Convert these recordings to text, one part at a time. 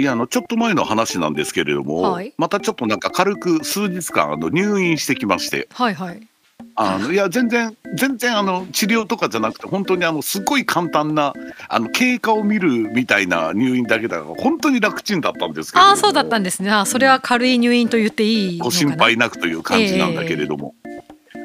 いや、あの、ちょっと前の話なんですけれども、はいまたちょっとなんか軽く数日間、あの、入院してきまして、はいはい。あの、いや、全然、全然、あの、治療とかじゃなくて、本当に、あの、すごい簡単な、あの、経過を見るみたいな入院だけだから、本当に楽ちんだったんですけれども。ああそうだったんですね。あそれは軽い入院と言っていいのご。心配なくという感じなんだけれども、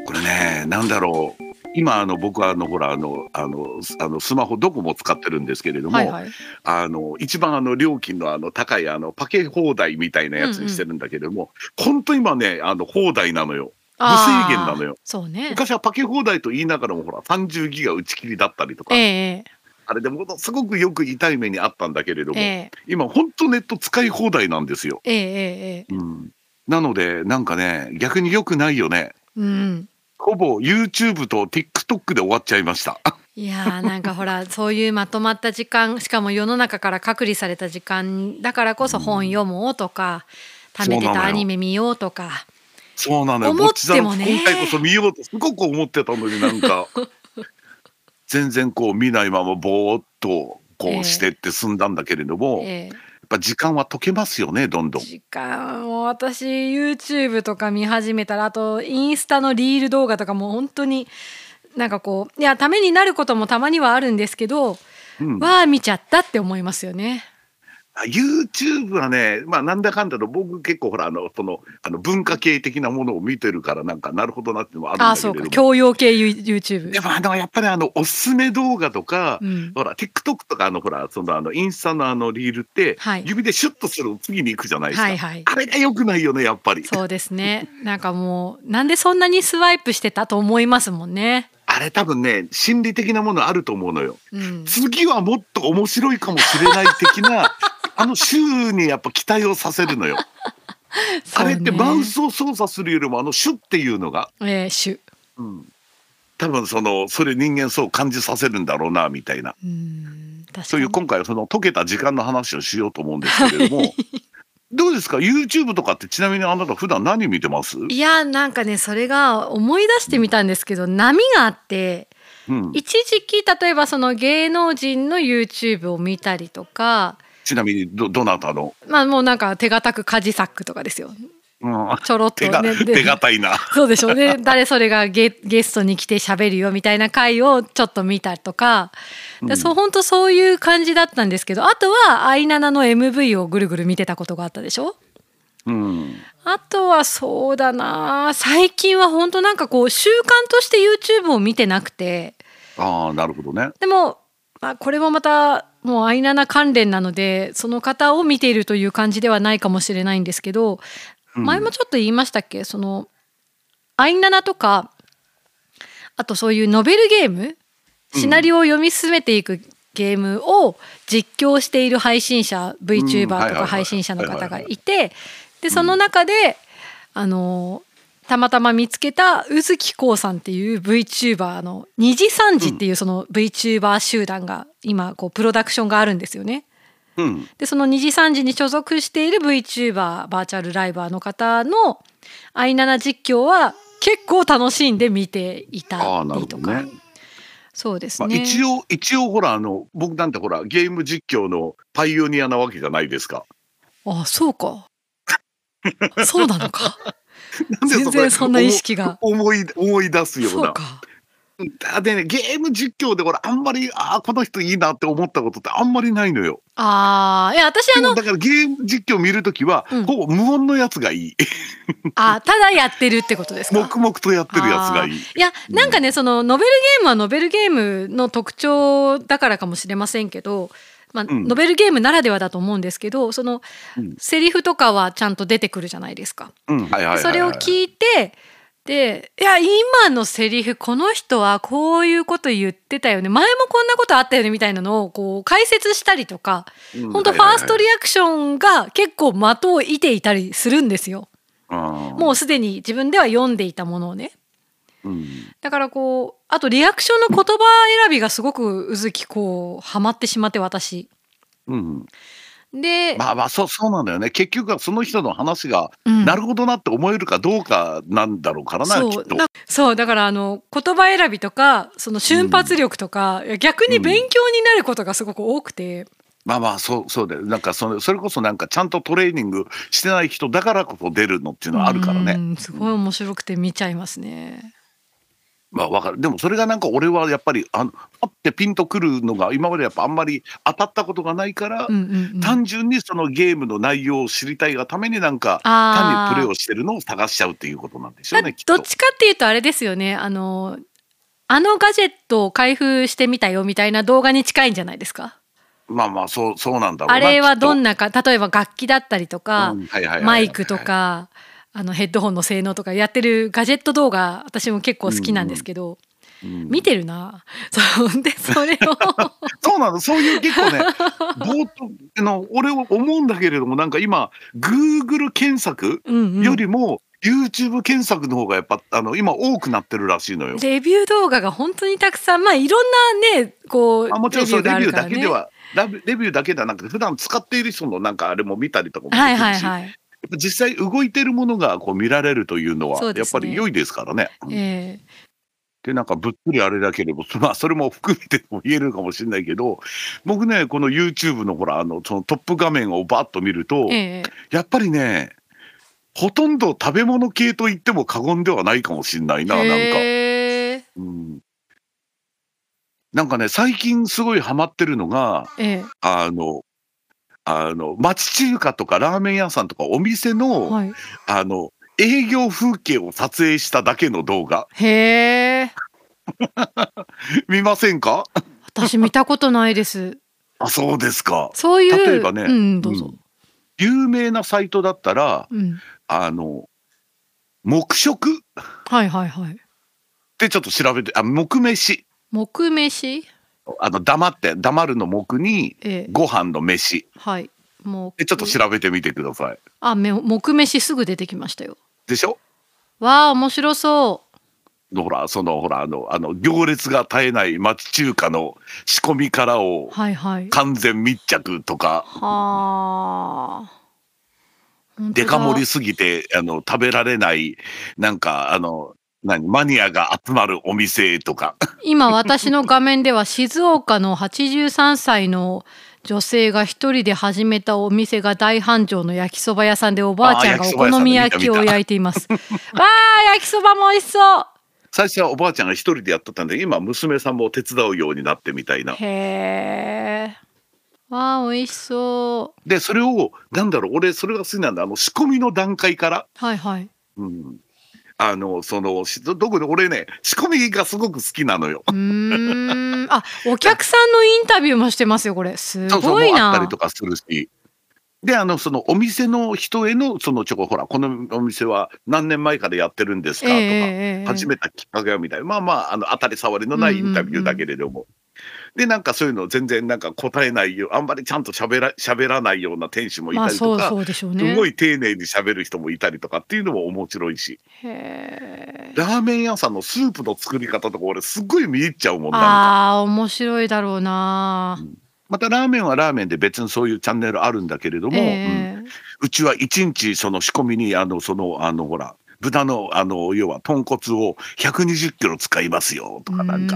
これねなんだろう今あの僕はあのほらあのあのスあのスマホどこも使ってるんですけれども、はいはい。あの一番あの料金のあの高いあのパケ放題みたいなやつにしてるんだけれども、本当今ねあの放題なのよ無制限なのよ。そうね。昔はパケ放題と言いながらもほら30ギガ打ち切りだったりとか、ええあれでものすごくよく痛い目にあったんだけれども、ええ今本当ネット使い放題なんですよ。ええええうん、なのでなんかね逆に良くないよね。うん。ほぼ YouTube と TikTok で終わっちゃいました。いやーなんかほらそういうまとまった時間しかも世の中から隔離された時間だからこそ本読もうとか、貯めてたアニメ見ようとかそうなのよ。思ってもねぼっちさん今回こそ見ようとすごく思ってたのになんか 全然こう見ないままぼーっとこええうしてって済んだんだけれども、やっええぱ時間は解けますよねどんどん。時間を私 YouTube とか見始めたらあとインスタのリール動画とかも本当になんかこういやためになることもたまにはあるんですけど、うんわあ見ちゃったって思いますよね。YouTube はね、まあなんだかんだと僕結構ほらあのそのあの文化系的なものを見てるからなんかなるほどなっていうのもあるんああそうかだけれども。教養系 YouTube。でもあのやっぱりあのおすすめ動画とか、うんほら TikTok とかあのほらそのあのインスタのあのリールって、はい指でシュッとすると次に行くじゃないですか。はいはいあれが良くないよねやっぱり。そうですね。なんかもうなんでそんなにスワイプしてたと思いますもんね。あれ多分ね心理的なものあると思うのよ。うん。次はもっと面白いかもしれない的なあの週にやっぱ期待をさせるのよ。あれってマウスを操作するよりもあのシュッっていうのが、えー、シュ。うん、多分そのそれ人間そう感じさせるんだろうなみたいな。そういう今回はその解けた時間の話をしようと思うんですけれども、どうですか？YouTube とかってちなみにあなた普段何見てます？いやなんかねそれが思い出してみたんですけど、波があってうん、一時期例えばその芸能人の YouTube を見たりとかちなみにどどなたの？まあもうなんか手堅くカジサックとかですよ。うん、ちょろっとね。で手堅いな。そうでしょうね。誰それがゲゲストに来て喋るよみたいな回をちょっと見たりとか、でそう本当そういう感じだったんですけど。あとはアイナナの MV をぐるぐる見てたことがあったでしょ？うん。あとはそうだな。最近は本当なんかこう習慣として YouTube を見てなくて。ああなるほどね。でも、まあ、これもまたもうアイナナ関連なのでその方を見ているという感じではないかもしれないんですけど、うん。前もちょっと言いましたっけ？そのアイナナとかあとそういうノベルゲーム？シナリオを読み進めていくゲームを実況している配信者 VTuber とか配信者の方がいてでその中であのたまたま見つけた宇月こうさんっていう VTuber の二次三次っていうその VTuber 集団が今こうプロダクションがあるんですよね。うん。でその二次三次に所属している VTuber バーチャルライバーの方のアイナナ実況は結構楽しんで見ていたりとか、ね。まあ、そうですね。一応一応ほらあの僕なんてほらゲーム実況のパイオニアなわけじゃないですか。あそうかそうなのか 全然そんな意識が思思い思い出すような。そうかだでねゲーム実況でほらあんまりああこの人いいなって思ったことってあんまりないのよ。あーいや私あのだからゲーム実況見るときは、うんほぼ無音のやつがいい。あただやってるってことですか？黙々とやってるやつがいい。いやなんかねそのノベルゲームはノベルゲームの特徴だからかもしれませんけど、まあんノベルゲームならではだと思うんですけどその、うんセリフとかはちゃんと出てくるじゃないですか。それを聞いてでいや今のセリフこの人はこういうこと言ってたよね前もこんなことあったよねみたいなのをこう解説したりとか、うん本当ファーストリアクションが結構的を射ていたりするんですよ。ももうすでに自分では読んでいたものをね。うん、だからこうあとリアクションの言葉選びがすごくうずきこうハマってしまって私。うん、で、まあまあそうそうなんだよね。結局はその人の話が、うん。なるほどなって思えるかどうかなんだろうからなきっと。そうだそう。だからあの言葉選びとかその瞬発力とか、いや逆に勉強になることがすごく多くて、まあまあそうそうだよ。なんかそのそれこそなんかちゃんとトレーニングしてない人だからこそ出るのっていうのはあるからね。うん。すごい面白くて見ちゃいますね。まあわかる。でもそれがなんか俺はやっぱりあのパッてピンとくるのが今までやっぱあんまり当たったことがないから、うんうんうん。単純にそのゲームの内容を知りたいがためになんかあー。単にプレイをしてるのを探しちゃうっていうことなんでしょうだねきっと。どっ。ちかっていうとあれですよね。あのあのガジェットを開封してみたよみたいな動画に近いんじゃないですか？まあまあそうそうなんだろうなあれはどんななか例えば楽器だったりとか、マイクとかかあのヘッドホンの性能とかやってるガジェット動画私も結構好きなんですけど、見てるな。そうでそれを。そうなのそういう結構ね 冒頭あの俺は思うんだけれどもなんか今 Google 検索うん、うん。よりも YouTube 検索の方がやっぱあの今多くなってるらしいのよ。レビュー動画が本当にたくさんまあいろんなねこうあもちろんそうレビューだけではレビューだけではなくて普段使っている人のなんかあれも見たりとかもできるし、はいはいはい、実際動いてるものがこう見られるというのはやっぱり良いですからね。でなんかぶっつりあれだけれど まあそれも含めても言えるかもしれないけど僕ねこの YouTube のほらあのそのトップ画面をバッと見ると、ええ。やっぱりねほとんど食べ物系と言っても過言ではないかもしれないななんか。うん。なんかね最近すごいハマってるのがえ。あのあの町中華とかラーメン屋さんとかお店えの、はい、あの営業風景を撮影しただけの動画。へえ。見ませんか？私見たことないです。あそうですか。そういう例えばねうんどうぞ、有名なサイトだったらうん。あの黙食？っはいはいはい。てちょっと調べてあ黙飯。木飯？あの黙って黙るの黙にええ。ご飯の飯。はい。もうでちょっと調べてみてください。あめ木飯すぐ出てきましたよ。でしょ？わあ面白そほらそのほらあのあの行列が絶えない町中華の仕込みからをうはいはい。完全密着とか。はあ。デカ盛りすぎてあの食べられないなんかあの何マニアが集まるお店とか今私の画面では静岡の83歳の女性が一人で始めたお店が大繁盛の焼きそば屋さんでおばあちゃんがお好み焼きを焼いています。わあ焼きそばも美味しそう。最初はおばあちゃんが一人でやってたんで今娘さんも手伝うようになってみたいな。へえ。わあ美味しそう。でそれをなんだろう俺それが好きなんだあの仕込みの段階から、はいはい。うん、あのそのしどこで俺ね仕込みがすごく好きなのよ。うーん。あお客さんのインタビューもしてますよこれ。すそうそうごいなもうあったりと。かするし。であのそのお店の人へのそのちょこほらこのお店は何年前からやってるんですかとか、ええ始めたきっかけはみたいなまあまああの当たり障りのないインタビューだけれども、でなんかそういうの全然なんか答えないよあんまりちゃんと喋ら喋らないような店主もいたりとか。すごい丁寧に喋る人もいたりとかっていうのも面白いし。ラーメン屋さんのスープの作り方とか俺すっごい見入っちゃうもんなんかああ面白いだろうな。またラーメンはラーメンで別にそういうチャンネルあるんだけれども、うんええうちは一日その仕込みにあのそのあのほら豚のあの要は豚骨を120キロ使いますよとかなんか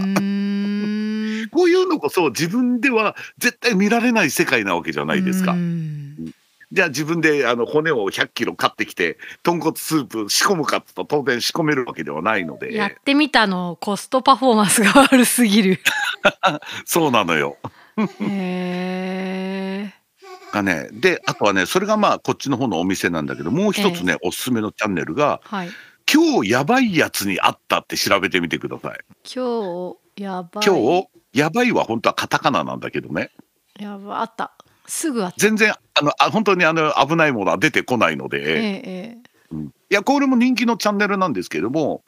こういうのこそ自分では絶対見られない世界なわけじゃないですかう。んじゃあ自分であの骨を100キロ買ってきて豚骨スープ仕込むかっと当然仕込めるわけではないのやっでてみたのコストパフォーマンスが悪すぎる。そうなのよ。へえ。がねであとはねそれがまあこっちの方のお店なんだけどもう一つね、おすすめのチャンネルがはい。「今日やばいやつにあった」って調べてみてください。今日やばい。今日やばいは本当はカタカナなんだけどねやばあった。すぐあった。全然あのあ本当にあの危ないものは出てこないので、えええうんいやこれも人気のチャンネルなんですけども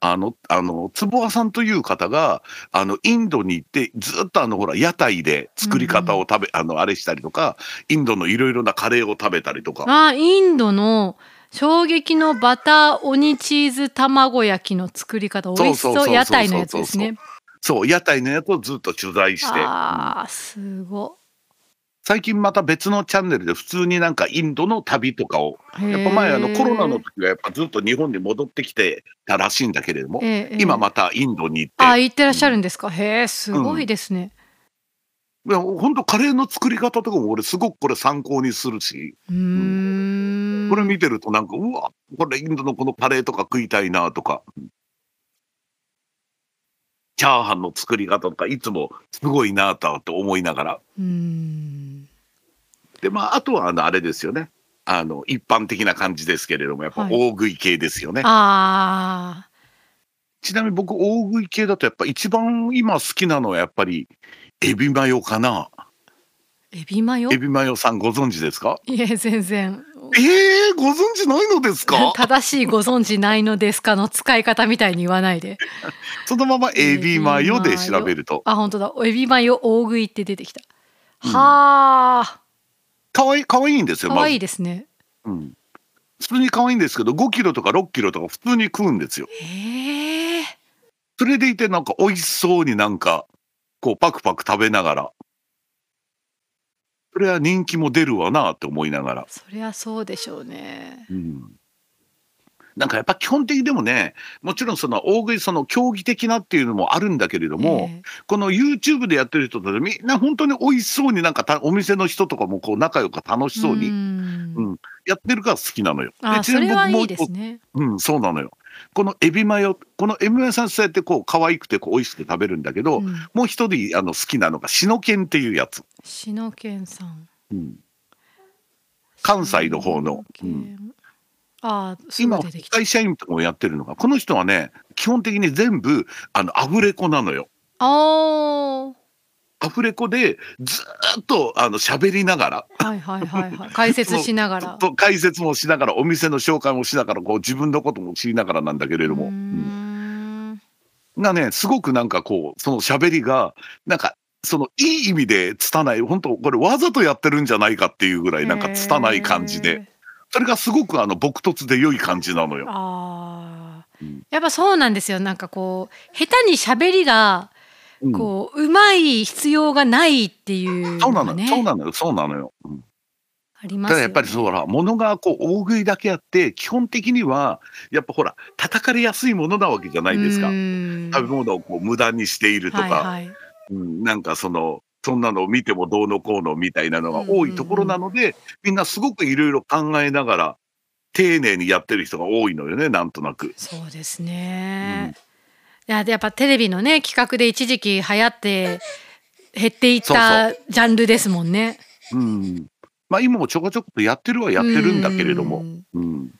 あのあの坪和さんという方があのインドに行ってずっとあのほら屋台で作り方を食べ、あのあれしたりとかインドのいろいろなカレーを食べたりとか。あインドの衝撃のバター鬼チーズ卵焼きの作り方美味しそう。屋台のやつですね。そう屋台のやつをずっと取材して。あーすご最近また別のチャンネルで普通になんかインドの旅とかを、やっぱ前あのコロナの時はやっぱずっと日本に戻ってきてたらしいんだけれども、ええ今またインドに行って、あ行ってらっしゃるんですか、へえすごいですね、いや本当カレーの作り方とかも俺すごくこれ参考にするし、うーん。これ見てるとなんかうわこれインドのこのカレーとか食いたいなとか。チャーハンの作り方とかいつもすごいなと思いながら。うーんでまああとはあのあれですよね。あの一般的な感じですけれどもやっぱはい。大食い系ですよね。あちなみに僕大食い系だとやっぱ一番今好きなのはやっぱりエビマヨかな。ーエビマヨ？エビマヨさんご存知ですか？いえ全然。えー、ご存知ないのですか？正しいご存知ないのですかの使い方みたいに言わないで。そのままエビマヨで調べると。あ本当だ。エビマヨ大食いって出てきた、うん。はあかわいい、かわいいんですよ。かわいですねうん。普通に可愛いんですけど、5キロとか6キロとか普通に食うんですよ。へえそれでいてなんか美味しそうになんか、こうパクパク食べながら。それは人気も出るわなって思いながら。そりゃそうでしょうねうん。なんかやっぱ基本的にでもね、もちろんその大食いその競技的なっていうのもあるんだけれども、ええ。この YouTube でやってる人たちみんな本当に美味しそうになんかたお店の人とかもこう仲良く楽しそうにん。うんやってるから好きなのよ。あでちなみにそれはいい僕もう一個ですね。うん、そうなのよ。このエビマヨ、このエビマヨさんそうやってこう可愛くてこう美味しく食べるんだけど、うん。もう一人あの好きなのがシノケンっていうやつ。篠犬さん。うん、関西の方の。篠犬あ今会社員とかもやってるのがこの人はね基本的に全部あのアフレコなのよ。あアフレコでずーっとあの喋りながら。あはいはいはいはい。解説しながら。と解説もしながらお店の紹介もしながらこう自分のことも知りながらなんだけれども、うん。ん。がねすごくなんかこうその喋りがなんかそのいい意味で拙い本当これわざとやってるんじゃないかっていうぐらいなんか拙い感じへでーそれがすごくあの朴突で良い感じなのよ。ああうん。やっぱそうなんですよ。なんかこう下手に喋りがうん。こううまい必要がないっていうそうなのよ、そうなのよ、そうなのよ。うん。ありますただやっぱりそうほら、物がこう大食いだけあって、基本的には、やっぱほら、叩かれやすいものなわけじゃないですか。食べ物をこう無駄にしているとか、はいはい。うん、なんかその、そんなのを見てもどうのこうのみたいなのが多いところなので、みんなすごくいろいろ考えながら、丁寧にやってる人が多いのよね、なんとなく。そうですね、いやでやっぱテレビのね企画で一時期流行って減っていったジャンルですもんね。うん。まあ今もちょこちょことやってるはやってるんだけれども、うん。うん。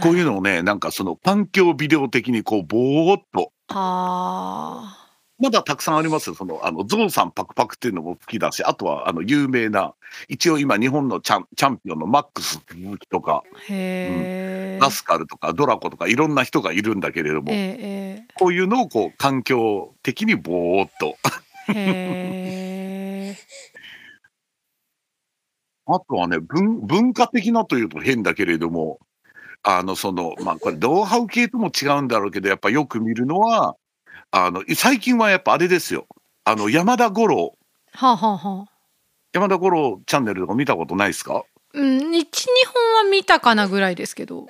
こういうのをね、なんかその環境ビデオ的にこう、ぼーっと、あまだたくさんありますよ。その、あの、ゾウさんパクパクっていうのも好きだし、あとは、あの、有名な、一応今日本のチャンチャンピオンのマックス鈴木とか、ーへえ、ラスカルとかドラコとかいろんな人がいるんだけれども、ええこういうのをこう、環境的にぼーっと。ええ あとはね、文文化的なというと変だけれども、あの、その、まあ、これ、ノウハウ系とも違うんだろうけど、やっぱよく見るのは、あの、最近はやっぱあれですよ。あの、山田五郎、はあ、はあはあ、山田五郎チャンネルとか見たことないですか？うん一二本は見たかなぐらいですけど。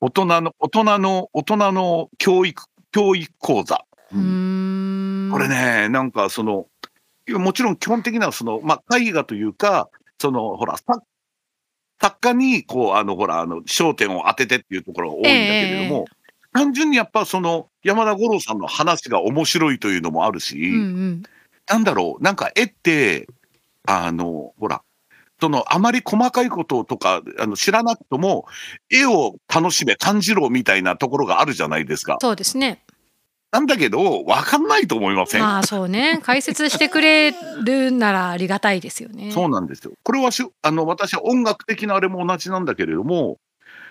大人の、大人の、大人の教育、教育講座。うーん。これね、なんかその、もちろん基本的なその、まあ、絵画というか、その、ほら、作作家に、こう、あの、ほら、あの、焦点を当ててっていうところが多いんだけれども、単純にやっぱその、山田五郎さんの話が面白いというのもあるし、うんうんなんだろう、なんか絵って、あの、ほら、その、あまり細かいこととか、あの、知らなくとも、絵を楽しめ、感じろみたいなところがあるじゃないですか。そうですねなんだけど、わかんないと思いません、まあそうね解説してくれるならありがたいですよねそうなんですよ。これはしあの私は音楽的なあれも同じなんだけれども、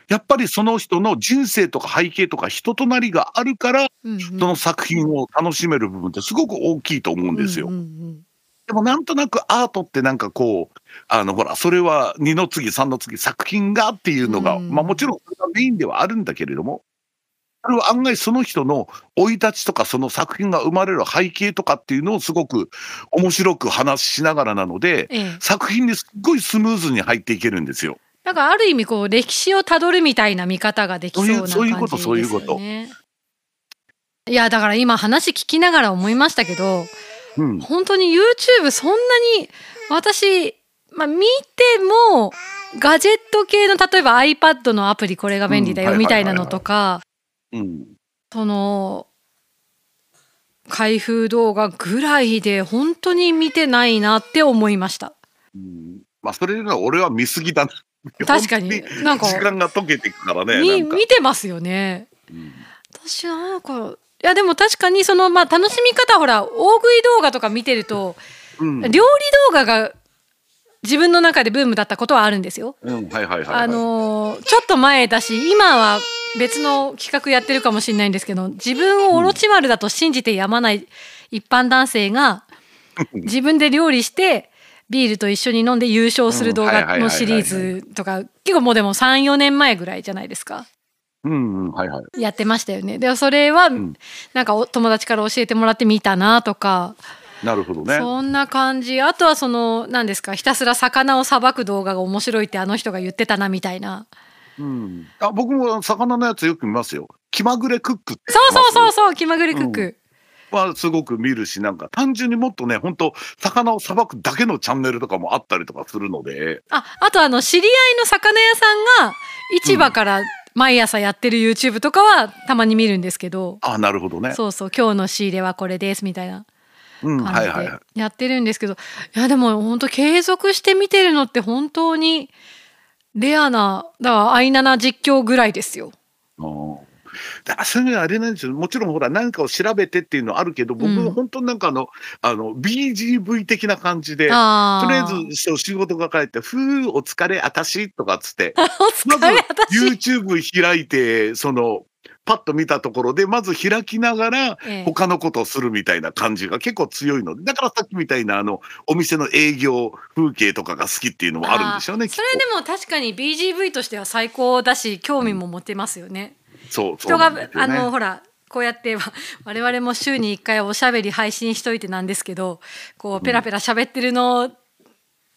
やっぱりその人の人生とか背景とか人となりがあるから、うんうんその作品を楽しめる部分ってすごく大きいと思うんですよ。うんうんでもなんとなくアートってなんかこう、あのほら、それは2の次、3の次、作品がっていうのが、うんまあもちろんそれがメインではあるんだけれども、それは案外その人の生い立ちとかその作品が生まれる背景とかっていうのをすごく面白く話しながらなので、ええ作品にすっごいスムーズに入っていけるんですよ。なんかある意味こう歴史をたどるみたいな見方ができそうな感じですそういうよね。ことそういうこといやだから今話聞きながら思いましたけどうん、本当に YouTube そんなに私、まあ、見てもガジェット系の例えば iPad のアプリこれが便利だよみたいなのとかうん、その開封動画ぐらいで本当に見てないなって思いました。うんまあそれが俺は見過ぎだな。確かに本なんか時間が解けていくからね。見てますよね。うん私なんかいやでも確かにそのまあ楽しみ方ほら大食い動画とか見てるとうん料理動画が自分の中でブームだったことはあるんですよ。うん、はいはいはい、はい。あのーちょっと前だし今は別の企画やってるかもしれないんですけど自分をオロチマルだと信じてやまない一般男性が自分で料理してビールと一緒に飲んで優勝する動画のシリーズとか結構もうでも34年前ぐらいじゃないですかうんうん、はいはい。やってましたよね。でそれはんなんかお友達から教えてもらってみたなとかなるほどね。そんな感じあとはその何ですかひたすら魚をさばく動画が面白いってあの人が言ってたなみたいなうん、あ僕も魚のやつよく見ますよ。気まぐれクックそうそうそうう。そう気まぐれクック、はすごく見るしなんか単純にもっとね本当魚をさばくだけのチャンネルとかもあったりとかするのでああとあの知り合いの魚屋さんが市場から毎朝やってる YouTube とかはたまに見るんですけど、あなるほどね。そうそう今日の仕入れはこれですみたいなうん感じで。やってるんですけどいやでも本当継続して見てるのって本当にレアなだからアイナナ実況ぐらいですよ。うんだそういうあれなんですよ。もちろんほら何かを調べてっていうのはあるけど僕も本当になんかあの,、あの BGV 的な感じでとりあえず仕事が帰って「ふうお疲れあたし」とかっつって。おまず YouTube 開いてそのパッと見たところでまず開きながらええ。他のことをするみたいな感じが結構強いのでだからさっきみたいなあのお店の営業風景とかが好きっていうのもあるんでしょうねそれでも確かに BGV としては最高だし興味も持てますよね。そうそう人が、あのほらこうやってわ我々も週に1回おしゃべり配信しといてなんですけどこうペラペラ喋ってるの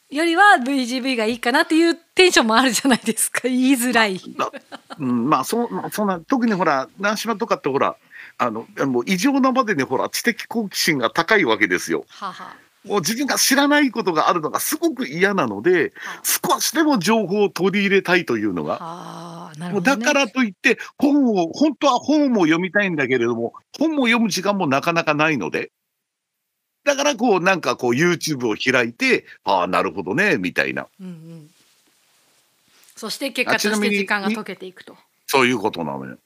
よりは VGV がいいかなっていうテンションもあるじゃないですか言いづらい。なうん、まあそそんな特にほら南島とかってほらあのもう異常なまでにほら知的好奇心が高いわけですよ。ははもう自分が知らないことがあるのがすごく嫌なのでは少しでも情報を取り入れたいというのが。ね、だからといって本を本当は本も読みたいんだけれども本も読む時間もなかなかないのでだからこうなんかこう YouTube を開いてああなるほどねみたいなうんうん、そして結果として時間が解けていくと。そういうことなのよ。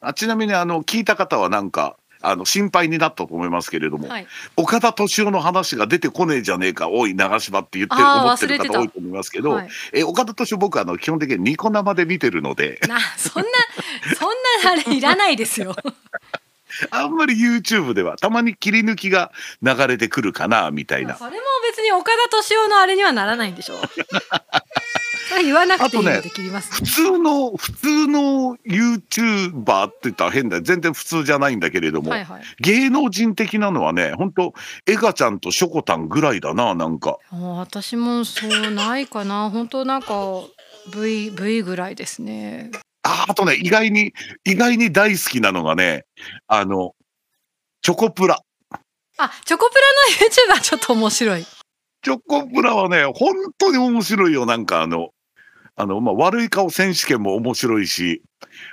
あちなみにあの聞いた方はなんかあの心配になったと思いますけれども、はい、岡田敏夫の話が出てこねえじゃねえかおい長島って言って思ってる方多いと思いますけど、はい、え岡田敏夫僕あの基本的にニコ生で見てるのでなそんなそんなあれいらないですよ。あんまり YouTube ではたまに切り抜きが流れてくるかなみたいな。それも別に岡田敏夫のあれにはならないんでしょそれ 言わなくていいので切ります、普通の普通の YouTuber って言ったら変だ全然普通じゃないんだけれども、はいはい。芸能人的なのはね本当エガちゃんとショコタンぐらいだななんか。あー私もそうないかな。本当なんか V, v ぐらいですね。ああとね意外に意外に大好きなのがねあのチョコプラ。あチョコプラの YouTube はちょっと面白い。チョコプラはね本当に面白いよ。なんかあのあの、まあ、悪い顔選手権も面白いし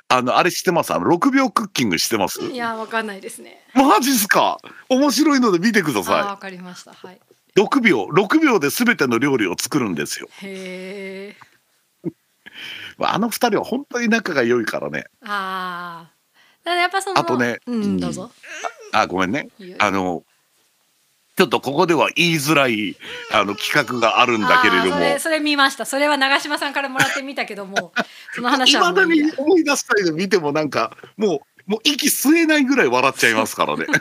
あのあれ知ってます？あの6秒クッキング知ってます？いやわかんないですね。マジっすか？面白いので見てくだあさわかりました。はい。い6秒。6秒で全ての料理を作るんですよ。へえあの二人は本当に仲が良いからね。ああだからやっぱそのあとねうん、うん。どうぞ。あごめんね。あのちょっとここでは言いづらいあの企画があるんだけれどもそれそれ見ましたそれは長嶋さんからもらってみたけどもその話いまだはいいやに思い出したりで見てもなんかもうもう息吸えないぐらい笑っちゃいますからね。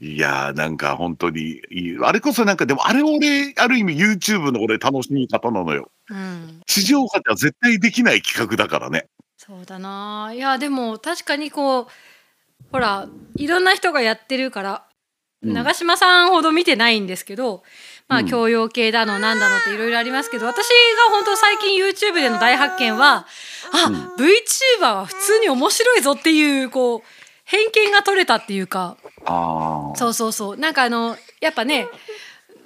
いやーなんか本当にいいあれこそなんかでもあれ俺ある意味 YouTube の俺楽しみ方なのよ。うん、地上波では絶対できない企画だからね。そうだないやでも確かにこうほらいろんな人がやってるから、うん。長嶋さんほど見てないんですけどまあうん。教養系だのなんだのっていろいろありますけど私が本当最近 YouTube での大発見はあ、うん。VTuber は普通に面白いぞっていうこう偏見が取れたっていうか。そうそうそう。なんかあのやっぱね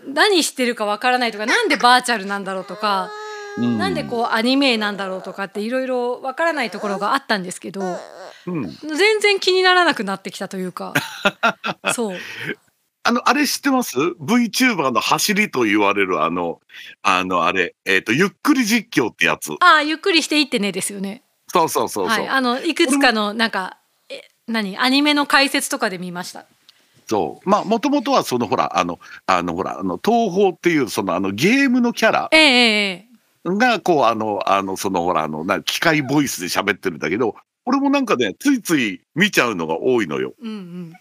何してるかわからないとかなんでバーチャルなんだろうとか、うんなんでこうアニメなんだろうとかっていろいろわからないところがあったんですけどうん。全然気にならなくなってきたというか そうあの、あれ知ってます ?VTuber の走りと言われるあの、あの、あれ、えっ、と、ゆっくり実況ってやつ。ああゆっくりしていってねですよねそうそうそうそう。はいあのいくつかのなんかえ何？アニメの解説とかで見ましたそう。まあ、もともとはその、ほら、あの、あの、ほら、あの、東宝っていう、その、あの、ゲームのキャラええええが、こう、あの、あの、その、ほら、あの、な機械ボイスで喋ってるんだけど、俺もなんかね、ついつい見ちゃうのが多いのよ。うんうん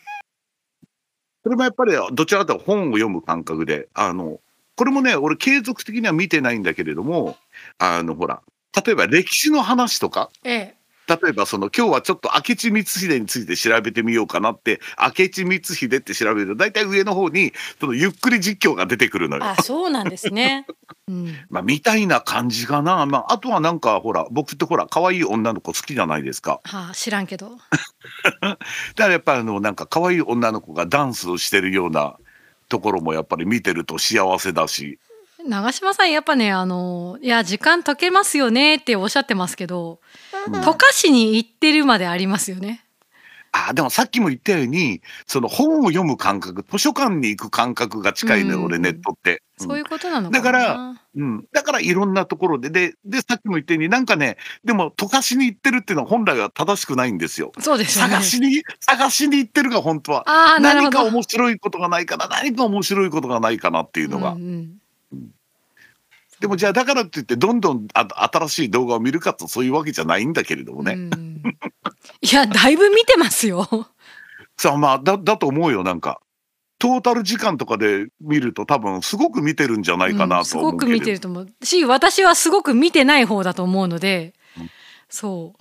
それもやっぱり、どちらかというと本を読む感覚で、あの、これもね、俺継続的には見てないんだけれども、あの、ほら、例えば歴史の話とか、ええ例えばその今日はちょっと明智光秀について調べてみようかなって明智光秀って調べると大体上の方にそのゆっくり実況が出てくるのよ。あそうなんですね うんまあみたいな感じかな。まああとはなんかほら僕ってほら可愛い女の子好きじゃないですか。はあ知らんけど だからやっぱりあのなんか可愛い女の子がダンスをしてるようなところもやっぱり見てると幸せだし。長嶋さんやっぱねあのいや時間解けますよねっておっしゃってますけど、溶かしに行ってるまでありますよね。あでもさっきも言ったようにその本を読む感覚図書館に行く感覚が近いのよ、うん俺ネットって。うんそういうことなのかな。だからうん、だからいろんなところで、で、で、さっきも言ったように、なんかね、でも、溶かしに行ってるっていうのは本来は正しくないんですよ。そうですよね。探しに、探しに行ってるが本当は。ああなるほど。何か面白いことがないかな、何か面白いことがないかなっていうのが。うんうんでも、じゃあ、だからって言って、どんどんあ新しい動画を見るかと、そういうわけじゃないんだけれどもね。うん。いやだいぶ見てますよ。さあ、まあ、だ、だと思うよ、なんか。トータル時間とかで見ると、多分、すごく見てるんじゃないかうなんと思うけれど、すごく見てると思う。し私はすごく見てない方だと思うので、うん。そ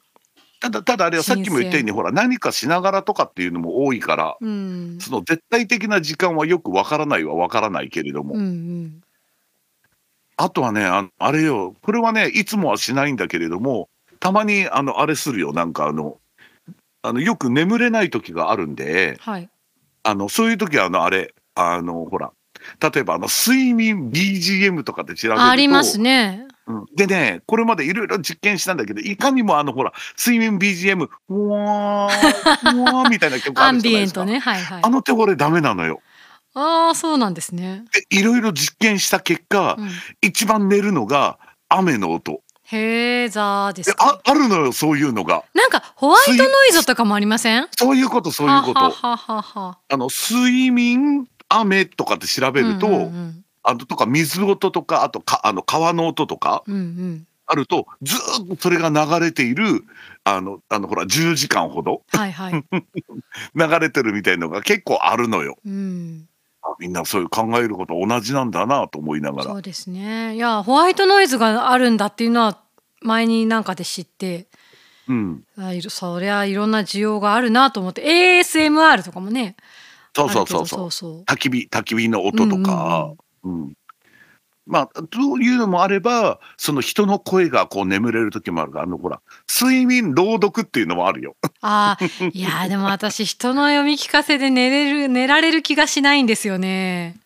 ただ、ただあれはさっきも言ったように、ほら、何かしながらとかっていうのも多いから、う、うん、その絶対的な時間はよくわからないはわからないけれども、うんうんあとはねあ、あれよ、これはね、いつもはしないんだけれども、たまにあのあれするよ、なんかあの、あのよく眠れない時があるんで、はい。あのそういう時はあのあれ、あのほら、例えばあの睡眠 BGM とかで調べると、ありますね。うんでね、これまでいろいろ実験したんだけど、いかにもあのほら、睡眠 BGM、うわー、うわーみたいな曲あアンるじゃないですか。ビエントね。はいはいあ。の手これダメなのよ。ああそうなんですね。でいろいろ実験した結果、うん、一番寝るのが雨の音。へーザーでですか。ああるのよ、そういうのが。なんかホワイトノイズとかもありません？そういうこと、そういうこと。あの、睡眠、雨とかって調べると、うんうんあととか水音とか、あとか、あの、川の音とかうんうんあると、ずーっとそれが流れている、あの、あの、ほら、10時間ほどはいはい。流れてるみたいのが結構あるのよ。うん。あみんなそういう考えること同じなんだなと思いながら。そうですね。いやホワイトノイズがあるんだっていうのは前になんかで知って。うん。あそりゃいろんな需要があるなと思って ASMR とかもねそうそうそうそう。そう焚き火、焚き火の音とか、うんまあ、というのもあれば、その人の声がこう眠れる時もあるから、あのほら、睡眠朗読っていうのもあるよ。あーいやでも私人の読み聞かせで寝れる寝られる気がしないんですよね。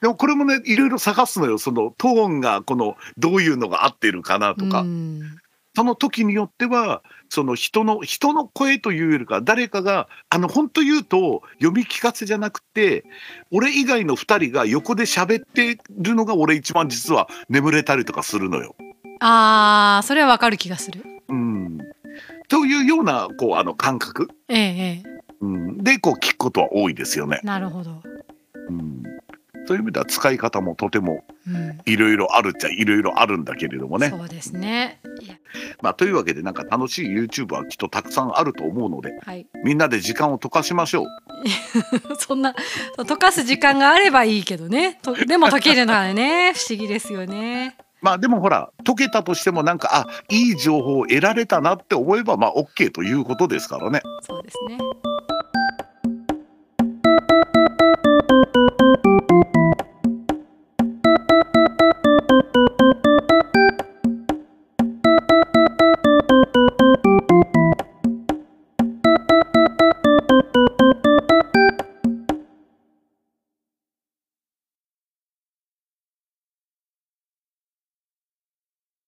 でもこれもね、いろいろ探すのよ。そのトーンがこのどういうのが合ってるかなとか、うんその時によっては、その人の人の声というよりか、誰かがあの本当言うと読み聞かせじゃなくて、俺以外の2人が横で喋ってるのが俺一番実は眠れたりとかするのよ。あーそれはわかる気がする。うん。というようなこうあの感覚、ええええうん、でこう聞くことは多いですよね。なるほど。うん。そういう意味では使い方もとてもうんいろいろあるっちゃいろいろあるんだけれどもね。そうですね。まあ、というわけでなんか楽しい YouTube はきっとたくさんあると思うのではい。みんなで時間を溶かしましょう。そんな溶かす時間があればいいけどね。とでも溶けるのはね不思議ですよね。まあでもほら解けたとしてもなんかあいい情報を得られたなって思えばまあ OK ということですからね。そうですね